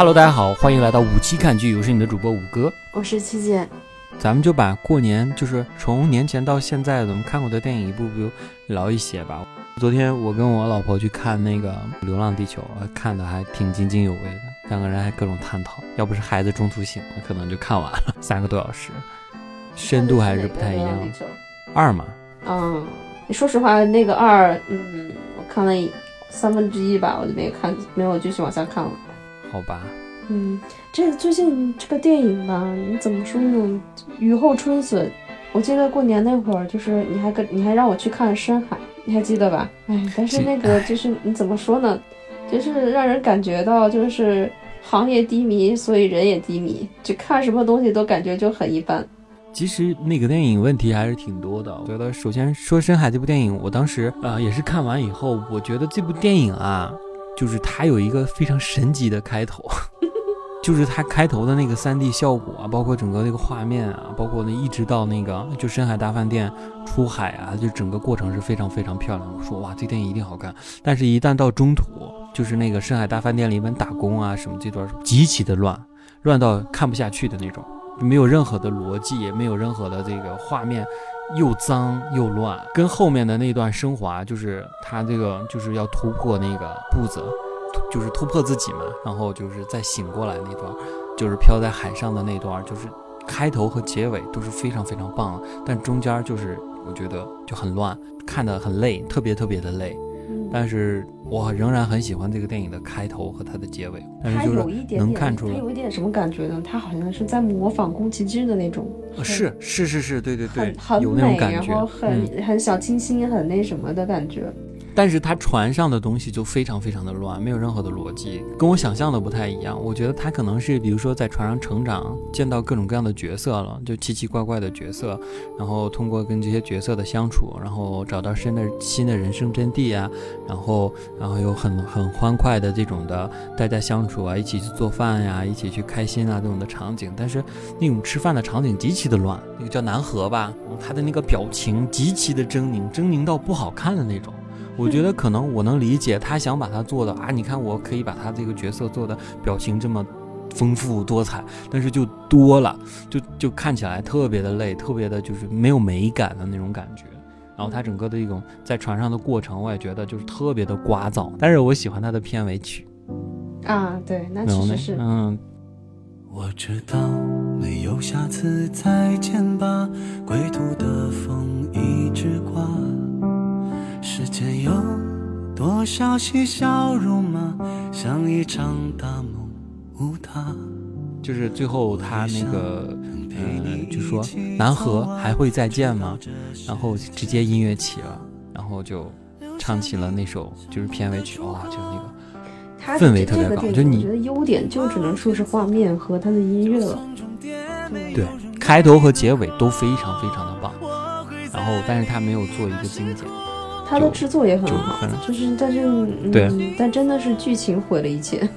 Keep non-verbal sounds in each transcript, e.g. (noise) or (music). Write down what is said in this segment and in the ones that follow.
Hello，大家好，欢迎来到五期看剧，我是你的主播五哥，我是七姐。咱们就把过年，就是从年前到现在咱们看过的电影一部部聊一些吧。昨天我跟我老婆去看那个《流浪地球》，看的还挺津津有味的，两个人还各种探讨。要不是孩子中途醒了，可能就看完了三个多小时，深度还是不太一样。二嘛？嗯，你说实话，那个二，嗯，我看了三分之一吧，我就没看，没有继续往下看了。好吧。嗯，这最近这个电影吧，你怎么说呢？雨后春笋。我记得过年那会儿，就是你还跟你还让我去看《深海》，你还记得吧？哎，但是那个就是你怎么说呢？就是让人感觉到就是行业低迷，所以人也低迷，就看什么东西都感觉就很一般。其实那个电影问题还是挺多的。我觉得首先说《深海》这部电影，我当时呃也是看完以后，我觉得这部电影啊，就是它有一个非常神奇的开头。(laughs) 就是它开头的那个 3D 效果啊，包括整个那个画面啊，包括那一直到那个就深海大饭店出海啊，就整个过程是非常非常漂亮。我说哇，这电影一定好看。但是，一旦到中途，就是那个深海大饭店里面打工啊什么这段极其的乱，乱到看不下去的那种，没有任何的逻辑，也没有任何的这个画面，又脏又乱。跟后面的那段升华，就是他这个就是要突破那个步子。就是突破自己嘛，然后就是再醒过来那段，就是飘在海上的那段，就是开头和结尾都是非常非常棒，但中间就是我觉得就很乱，看得很累，特别特别的累。但是我仍然很喜欢这个电影的开头和它的结尾。但是就是能看出来，有一点什么感觉呢？它好像是在模仿宫崎骏的那种。是是是是，对对对，很美，然后很很小清新，很那什么的感觉。但是他船上的东西就非常非常的乱，没有任何的逻辑，跟我想象的不太一样。我觉得他可能是，比如说在船上成长，见到各种各样的角色了，就奇奇怪怪的角色，然后通过跟这些角色的相处，然后找到新的新的人生真谛啊，然后然后有很很欢快的这种的大家相处啊，一起去做饭呀，一起去开心啊这种的场景。但是那种吃饭的场景极其的乱，那个叫南河吧，他的那个表情极其的狰狞，狰狞到不好看的那种。我觉得可能我能理解他想把它做的啊，你看我可以把他这个角色做的表情这么丰富多彩，但是就多了，就就看起来特别的累，特别的就是没有美感的那种感觉。然后他整个的一种在船上的过程，我也觉得就是特别的聒噪。但是我喜欢他的片尾曲啊，对，那其实是嗯。我知道没有下次再见吧，归途的风一直刮。世间有多少嬉笑怒骂，像一场大梦无他。就是最后他那个，呃，就说南河还会再见吗？然后直接音乐起了，然后就唱起了那首就是片尾曲，哇，就那个氛围特别高。就你觉得优点就只能说是画面和他的音乐了。对，开头和结尾都非常非常的棒，然后但是他没有做一个精简。它的制作也很好，就是但是嗯，但真的是剧情毁了一切。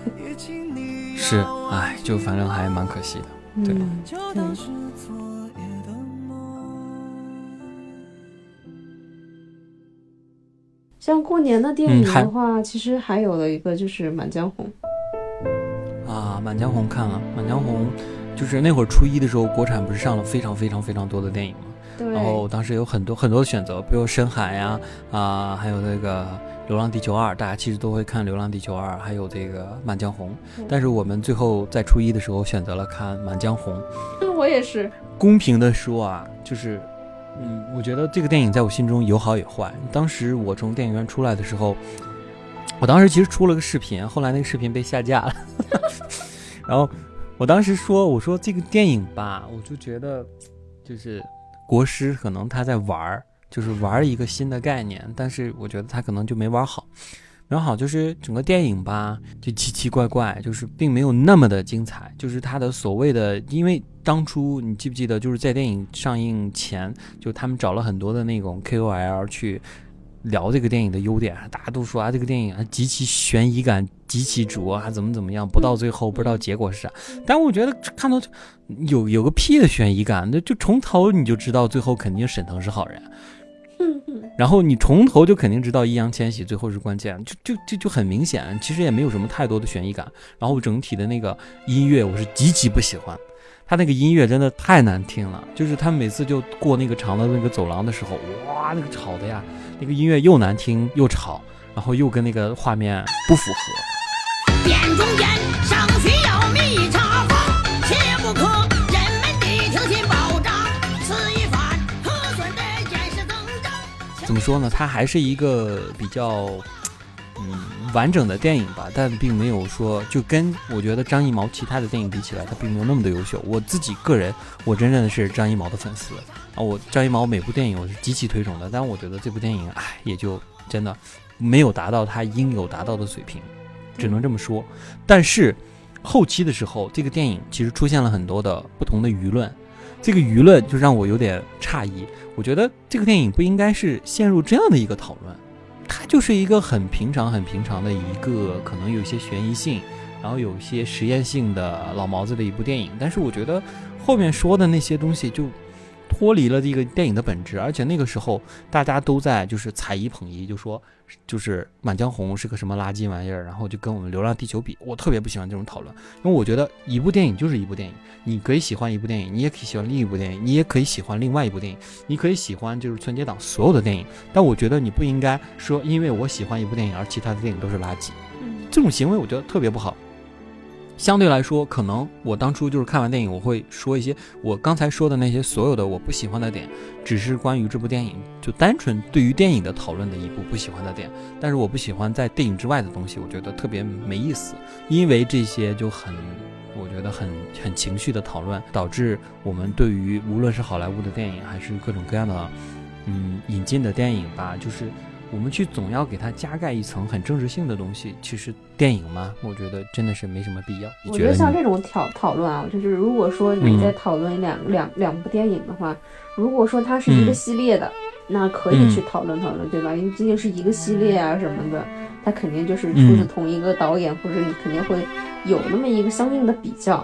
(laughs) 是，哎，就反正还蛮可惜的。对。像过年的电影的话，其实还有了一个就是《满江红》。啊，《满江红》看了，《满江红》就是那会儿初一的时候，国产不是上了非常非常非常多的电影吗？然后当时有很多很多的选择，比如《深海》呀，啊，还有那个《流浪地球二》，大家其实都会看《流浪地球二》，还有这个《满江红》。但是我们最后在初一的时候选择了看《满江红》。(laughs) 我也是。公平的说啊，就是，嗯，我觉得这个电影在我心中有好有坏。当时我从电影院出来的时候，我当时其实出了个视频，后来那个视频被下架了。(laughs) (laughs) 然后我当时说，我说这个电影吧，我就觉得，就是。国师可能他在玩儿，就是玩儿一个新的概念，但是我觉得他可能就没玩好。然后好就是整个电影吧，就奇奇怪怪，就是并没有那么的精彩。就是他的所谓的，因为当初你记不记得，就是在电影上映前，就他们找了很多的那种 KOL 去。聊这个电影的优点，大家都说啊，这个电影啊极其悬疑感极其足啊，怎么怎么样，不到最后不知道结果是啥。但我觉得看到有有个屁的悬疑感，那就从头你就知道最后肯定沈腾是好人。然后你从头就肯定知道易烊千玺最后是关键，就就就就很明显，其实也没有什么太多的悬疑感。然后整体的那个音乐我是极其不喜欢，他那个音乐真的太难听了，就是他每次就过那个长的那个走廊的时候，哇，那个吵的呀，那个音乐又难听又吵，然后又跟那个画面不符合。店中间尚需要密插缝，切不可人们的听信保障，此一番可算的见识增长。怎么说呢？他还是一个比较嗯完整的电影吧，但并没有说就跟我觉得张艺谋其他的电影比起来，他并没有那么的优秀。我自己个人，我真正的是张艺谋的粉丝啊，我张艺谋每部电影我是极其推崇的，但我觉得这部电影，唉，也就真的没有达到他应有达到的水平，只能这么说。但是后期的时候，这个电影其实出现了很多的不同的舆论，这个舆论就让我有点诧异。我觉得这个电影不应该是陷入这样的一个讨论，它就是一个很平常、很平常的一个可能有些悬疑性，然后有些实验性的老毛子的一部电影。但是我觉得后面说的那些东西就脱离了这个电影的本质，而且那个时候大家都在就是踩一捧一，就说就是《满江红》是个什么垃圾玩意儿，然后就跟我们《流浪地球》比，我特别不喜欢这种讨论，因为我觉得一部电影就是一部电影，你可以喜欢一部电影，你也可以喜欢另一部电影，你也可以喜欢另外一部电影，你可以喜欢就是春节档所有的电影，但我觉得你不应该说因为我喜欢一部电影而其他的电影都是垃圾，嗯。这种行为我觉得特别不好。相对来说，可能我当初就是看完电影，我会说一些我刚才说的那些所有的我不喜欢的点，只是关于这部电影就单纯对于电影的讨论的一部不喜欢的点。但是我不喜欢在电影之外的东西，我觉得特别没意思，因为这些就很，我觉得很很情绪的讨论，导致我们对于无论是好莱坞的电影，还是各种各样的嗯引进的电影吧，就是。我们去总要给它加盖一层很政治性的东西，其实电影嘛，我觉得真的是没什么必要。你我觉得？像这种讨讨论啊，就是如果说你嗯在讨论两、两两部电影的话，如果说它是一个嗯系列的，那可以去讨论讨论，对吧？因为毕竟是一个系列啊什么的，它肯定就是出自嗯同一个导演，或者你肯定会有那么一个相应的比较。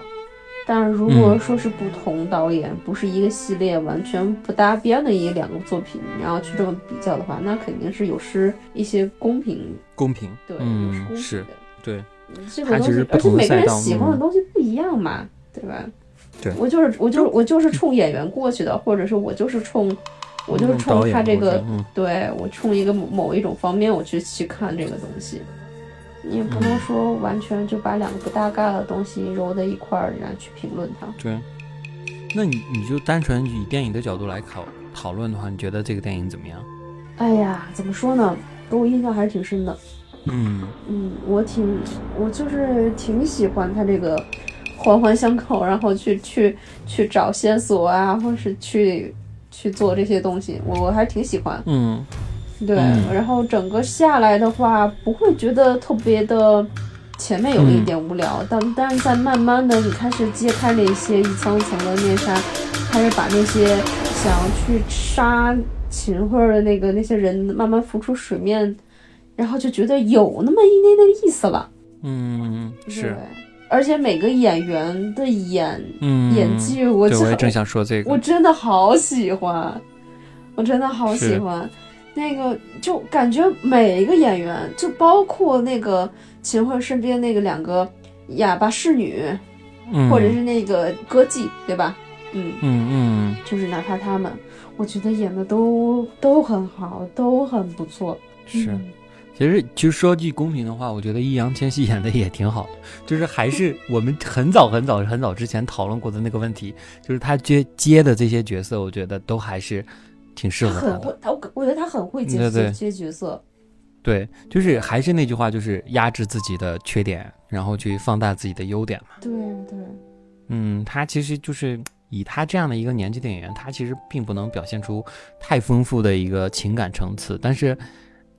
但是如果嗯说是不同导演，不是一个系列，完全不搭边的一两个作品，然后去这么比较的话，那肯定是有失一些公平，公平，对，有失嗯，公平。对，这个东西而且每个人喜欢的嗯东西不一样嘛，对吧？对我就是我就是我就是冲演员过去的，或者是我就是冲我就是冲他这个，嗯对我冲一个某某一种方面我去去看这个东西。你也不能嗯说完全就把两个不搭嘎的东西揉在一块儿，然后去评论它。对。那你你就单纯以电影的角度来考讨论的话，你觉得这个电影怎么样？哎呀，怎么说呢？给我印象还是挺深的。嗯嗯，我挺，我就是挺喜欢他这个环环相扣，然后去去去找线索啊，或是去去做这些东西，我我还挺喜欢。嗯对，嗯然后整个下来的话，不会觉得特别的，前面有一嗯点无聊，但但是在慢慢的你开始揭开那些一层一层的面纱，开始把那些想要去杀秦桧的那个那些人慢慢浮出水面，然后就觉得有那么一点点意思了。嗯是，而且每个演员的演、嗯演技，我正想说这个。我真的好喜欢，我真的好喜欢。那个就感觉每一个演员，就包括那个秦桧身边那个两个哑巴侍女，嗯或者是那个歌妓，对吧？嗯，嗯嗯就是哪怕他们，我觉得演的都都很好，都很不错。是。嗯其实，其实说句公平的话，我觉得易烊千玺演的也挺好的，就是还是 (laughs) 我们很早很早很早之前讨论过的那个问题，就是他接接的这些角色，我觉得都还是挺适合他的。很会，他我我觉得他很会接接角色。对，就是还是那句话，就是压制自己的缺点，然后去放大自己的优点嘛。对对，嗯，他其实就是以他这样的一个年纪的演员，他其实并不能表现出太丰富的一个情感层次。但是，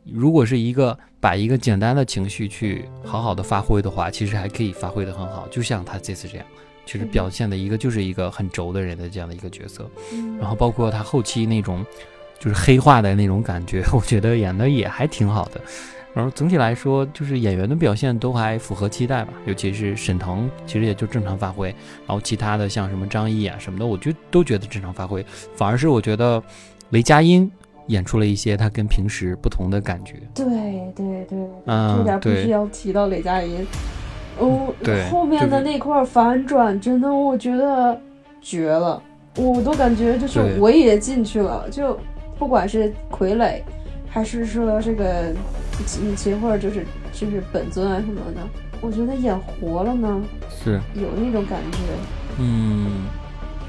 如果是一个把一个简单的情绪去好好的发挥的话，其实还可以发挥的很好。就像他这次这样，其实嗯表现的一个就是一个很轴的人的这样的一个角色。嗯然后包括他后期那种就是黑化的那种感觉，我觉得演的也还挺好的。然后总体来说，就是演员的表现都还符合期待吧，尤其是沈腾，其实也就正常发挥。然后其他的像什么张译啊什么的，我就都觉得正常发挥。反而是我觉得雷佳音演出了一些他跟平时不同的感觉。对对对，嗯这点必须对要提到雷佳音。哦对，后面的那块反转真的我觉得绝了，我都感觉就是我也进去了，就不管是傀儡，还是说这个秦秦桧就是就是本尊啊什么的，我觉得演活了呢，是，有那种感觉。嗯，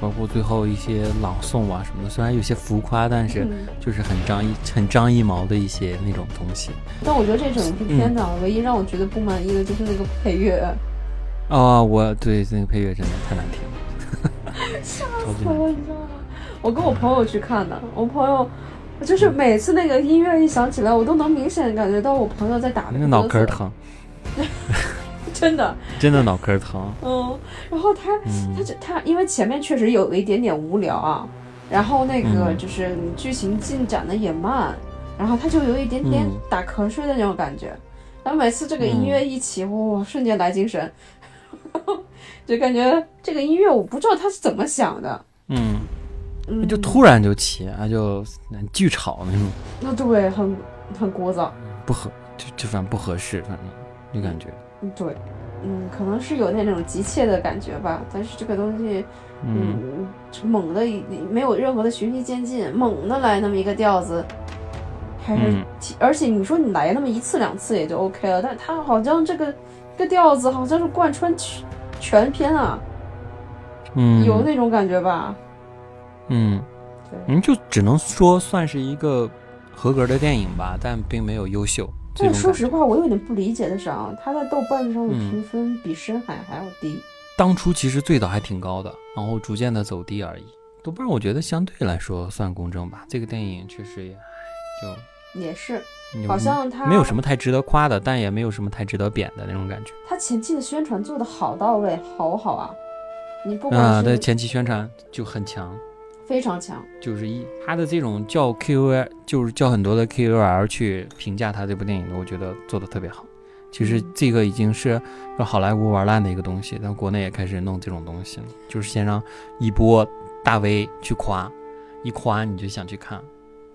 包括最后一些朗诵啊什么的，虽然有些浮夸，但是嗯，就是很张一很张艺谋的一些那种东西。但我觉得这整部片嗯子啊，唯一让我觉得不满意的就是那个配乐，哦，我对那个配乐真的太难听了，(laughs) 吓死我，你知道吗？我跟我朋友去看的，我朋友。就是每次那个音乐一响起来，我都能明显感觉到我朋友在打那个脑个壳疼，(laughs) 真的，真的脑壳疼。嗯，然后他嗯。他就他因为前面确实有一点点无聊啊，然后那个嗯。就是剧情进展的也慢，然后他就有一点点嗯。打瞌睡的那种感觉，然后每次这个音乐一起，哇，瞬间来精神，(laughs) 就感觉这个音乐我不知道他是怎么想的，嗯，嗯，就突然就起，啊，就巨吵那种，那对，很很聒噪，不合，就就反正不合适，反正就感觉，嗯对，嗯，可能是有那种急切的感觉吧，但是这个东西。嗯嗯，猛的没有任何的循序渐进，猛的来那么一个调子，还是嗯，而且你说你来那么一次两次也就 OK 了，但他好像这个这个调子好像是贯穿全全篇啊，嗯，有那种感觉吧？嗯，对，嗯，就只能说算是一个合格的电影吧，但并没有优秀。这但是说实话，我有点不理解的是啊，他在豆瓣上的嗯评分比《深海》还要低。当初其实最早还挺高的，然后逐渐的走低而已。豆瓣我觉得相对来说算公正吧，这个电影确实也就也是，好像他没有什么太值得夸的，但也没有什么太值得贬的那种感觉。他前期的宣传做的好到位，好好啊！你不管啊，是对，前期宣传就很强，非常强，就是一他的这种叫 KOL，就是叫很多的 KOL 去评价他这部电影的，我觉得做的特别好。其实嗯。这个已经是让好莱坞玩烂的一个东西，但国内也开始弄这种东西了，就是先让一波大 V 去夸，一夸你就想去看，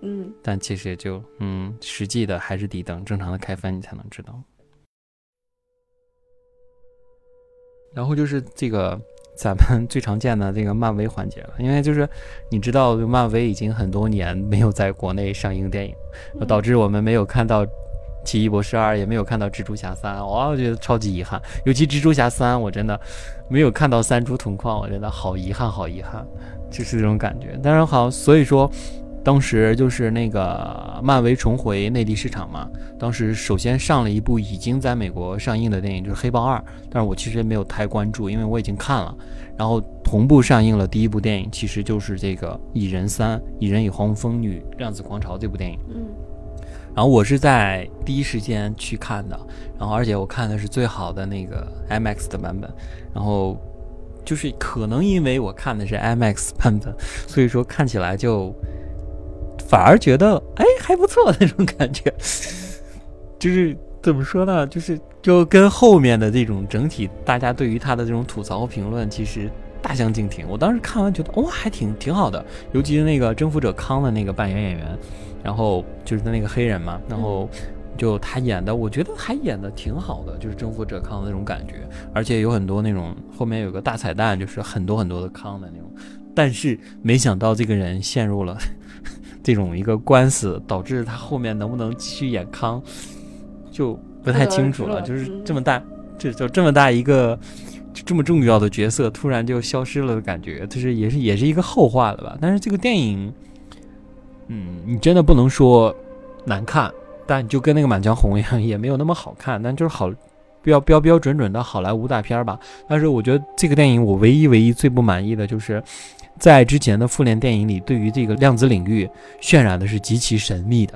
嗯，但其实就嗯，实际的还是得等正常的开分你才能知道。然后就是这个咱们最常见的这个漫威环节了，因为就是你知道，漫威已经很多年没有在国内上映电影，嗯导致我们没有看到《奇异博士二》，也没有看到《蜘蛛侠三》，哇，我觉得超级遗憾。尤其《蜘蛛侠三》，我真的没有看到三蛛同框，我真的好遗憾，好遗憾，就是这种感觉。当然好，所以说。当时就是那个漫威重回内地市场嘛，当时首先上了一部已经在美国上映的电影，就是《黑豹二》，但是我其实也没有太关注，因为我已经看了。然后同步上映了第一部电影，其实就是这个《蚁人三》《蚁人与黄蜂女：量子狂潮》这部电影。嗯然后我是在第一时间去看的，然后而且我看的是最好的那个 IMAX 的版本，然后就是可能因为我看的是 IMAX 版本，所以说看起来就反而觉得哎还不错那种感觉，(laughs) 就是怎么说呢，就是就跟后面的这种整体大家对于他的这种吐槽和评论其实。大相径庭，我当时看完觉得哇，还挺挺好的，尤其是那个征服者康的那个扮演演员，然后就是那个黑人嘛，然后就他演的，我觉得还演的挺好的，就是征服者康的那种感觉，而且有很多那种后面有个大彩蛋，就是很多很多的康的那种，但是没想到这个人陷入了这种一个官司，导致他后面能不能继续演康就不太清楚了，就是这么大，这就这么大一个。就这么重要的角色突然就消失了的感觉，就是也是也是一个后话了吧。但是这个电影，嗯，你真的不能说难看，但就跟那个《满江红》一样，也没有那么好看，但就是好标标标准准的好莱坞大片儿吧。但是我觉得这个电影我唯一唯一最不满意的就是，在之前的复联电影里，对于这个量子领域渲染的是极其神秘的，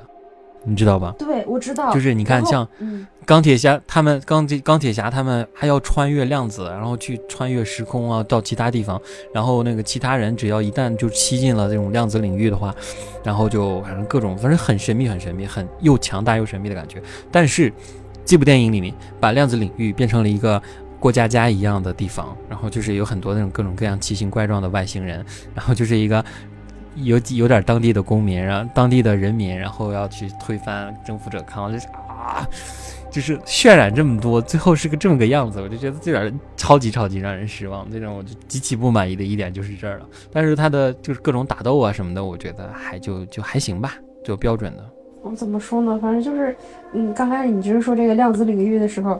你知道吧？对，我知道，就是你看像嗯钢铁侠他们钢铁钢铁侠他们还要穿越量子，然后去穿越时空啊，到其他地方。然后那个其他人只要一旦就吸进了这种量子领域的话，然后就反正各种反正很神秘很神秘，很又强大又神秘的感觉。但是这部电影里面把量子领域变成了一个。过家家一样的地方，然后就是有很多那种各种各样奇形怪状的外星人，然后就是一个有有点当地的公民，然后当地的人民，然后要去推翻征服者康，就是啊，就是渲染这么多，最后是个这么个样子，我就觉得这点超级超级让人失望。这种我就极其不满意的一点就是这儿了。但是他的就是各种打斗啊什么的，我觉得还就就还行吧，就标准的。我怎么说呢？反正就是，嗯，刚开始你就是说这个量子领域的时候，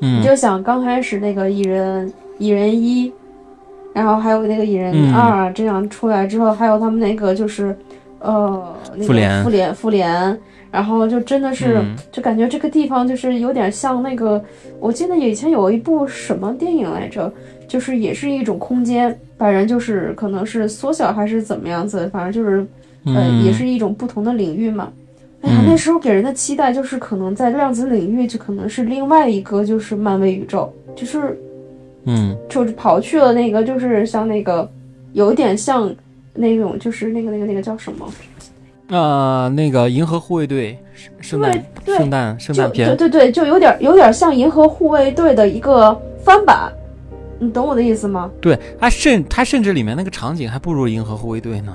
嗯你就想刚开始那个蚁人蚁人一，然后还有那个蚁人嗯二、这样出来之后，还有他们那个就是，呃，那个复联复联复联，然后就真的是、嗯就感觉这个地方就是有点像那个，我记得以前有一部什么电影来着，就是也是一种空间，把人就是可能是缩小还是怎么样子，反正就是呃，嗯也是一种不同的领域嘛。哎呀，嗯那时候给人的期待就是可能在量子领域，就可能是另外一个就是漫威宇宙，就是嗯就是跑去了那个就是像那个有一点像那种就是那个那个那个叫什么？呃，那个银河护卫队圣圣诞对对圣诞圣诞片，对对，就有点有点像银河护卫队的一个翻版，你懂我的意思吗？对，它甚它甚至里面那个场景还不如银河护卫队呢。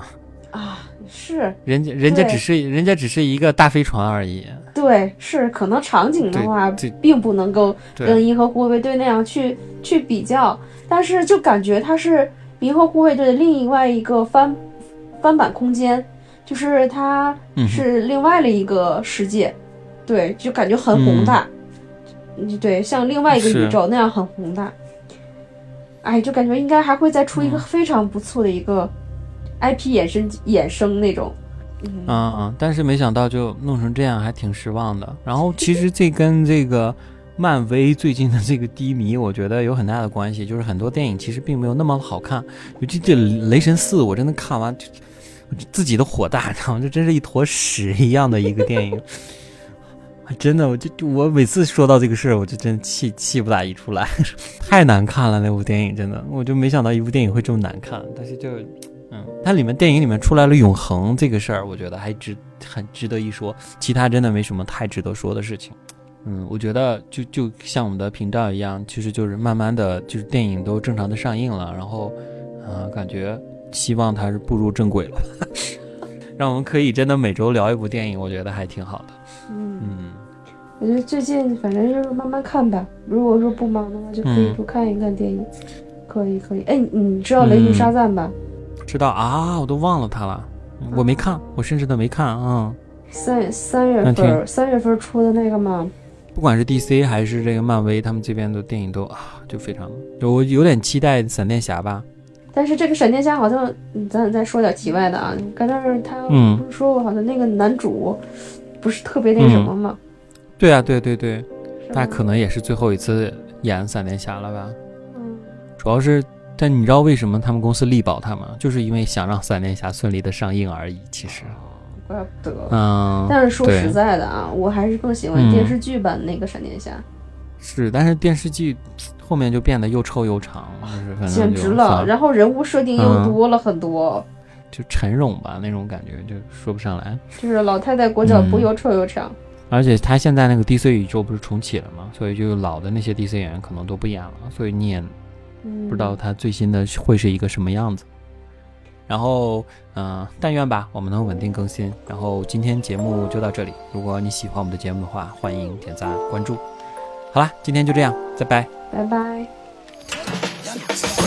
啊，是。人家人家只是人家只是一个大飞船而已，对，是可能场景的话并不能够跟，银河护卫队那样去去比较，但是就感觉它是银河护卫队的另外一个翻翻版空间，就是它是另外的一个世界，对，就感觉很宏大，嗯，对，像另外一个宇宙那样很宏大。哎，就感觉应该还会再出一个嗯。非常不错的一个 IP 衍生衍生那种，嗯嗯嗯，但是没想到就弄成这样，还挺失望的。然后其实这跟这个漫威最近的这个低迷，我觉得有很大的关系，就是很多电影其实并没有那么好看，尤其这《雷神四》，我真的看完就自己的火大，然后这真是一坨屎一样的一个电影。(laughs) 真的，我就就我每次说到这个事儿，我就真气气不打一处来，(laughs) 太难看了那部电影，真的，我就没想到一部电影会这么难看。但是就，嗯，它里面电影里面出来了永恒这个事儿，我觉得还值很值得一说，其他真的没什么太值得说的事情。嗯，我觉得就就像我们的频道一样，其实就是慢慢的就是电影都正常的上映了，然后，呃，感觉希望它是步入正轨了，(laughs) 让我们可以真的每周聊一部电影，我觉得还挺好的。嗯。嗯我觉得最近反正就是慢慢看吧。如果说不忙的话，就可以嗯多看一看电影。可以可以。哎，你你知道《雷霆沙赞》吧？知道啊，我都忘了他了，我没看，我甚至都没看啊、三三月份三月份出的那个吗，不管是 DC 还是这个漫威，他们这边的电影都啊，就非常，就我有点期待闪电侠吧。但是这个闪电侠好像，嗯咱再说点题外的啊。刚才是他嗯不是说过，好像那个男主不是特别那什么吗？对啊，对对对，是吗那可能也是最后一次演闪电侠了吧？嗯，主要是，但你知道为什么他们公司力保他吗？就是因为想让闪电侠顺利的上映而已。其实，怪不得。嗯，但是说实在的啊，我还是更喜欢嗯电视剧版那个闪电侠，是，但是电视剧后面就变得又臭又长，就是反正简直了。然后人物设定又嗯多了很多，就沉冗吧那种感觉，就说不上来。就是老太太裹脚布嗯又臭又长。而且他现在那个 DC 宇宙不是重启了吗，所以就老的那些 DC 演员可能都不演了，所以你也嗯，不知道它最新的会是一个什么样子。然后，嗯、但愿吧，我们能稳定更新。然后今天节目就到这里，如果你喜欢我们的节目的话，欢迎点赞关注。好啦，今天就这样，拜拜。拜拜。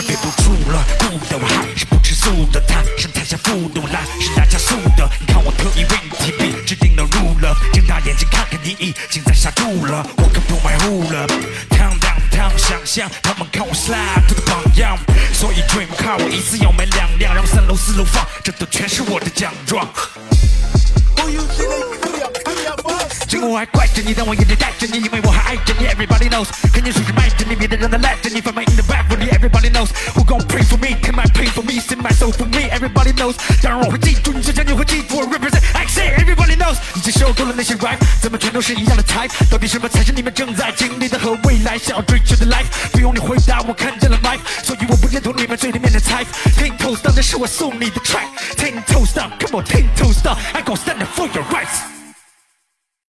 快憋不住了，不的我还是不吃素的，他是台下负的，我来是大加速的。你看我特意为你提笔，制定了路了，睁大眼睛看看你已经在下注了。我可不买户了，down down down，想象他们看我 slide 这个榜样，所以 dream car 我一次要买两辆，让三楼四楼放，这都全是我的奖状。尽管我还怪着你，但我一直带着你，因为我还爱着你。Everybody knows，肯定是卖着你，别的人都赖着你。贩卖 in the back for me, everybody knows who gon' pray for me, take my pain for me, send my soul for me. Everybody knows，当然我会记住你，就像你会记住我 represent。I say everybody knows，已经受够了那些 rap，怎么全都是一样的 type？到底什么才是你们正在经历的和未来想要追求的 life？不用你回答，我看见了 life，所以我不认同你们嘴里面的 type。Ten toes down，这是我送你的 track。Ten toes down，come on，ten toes down，I gon' stand up for your rights。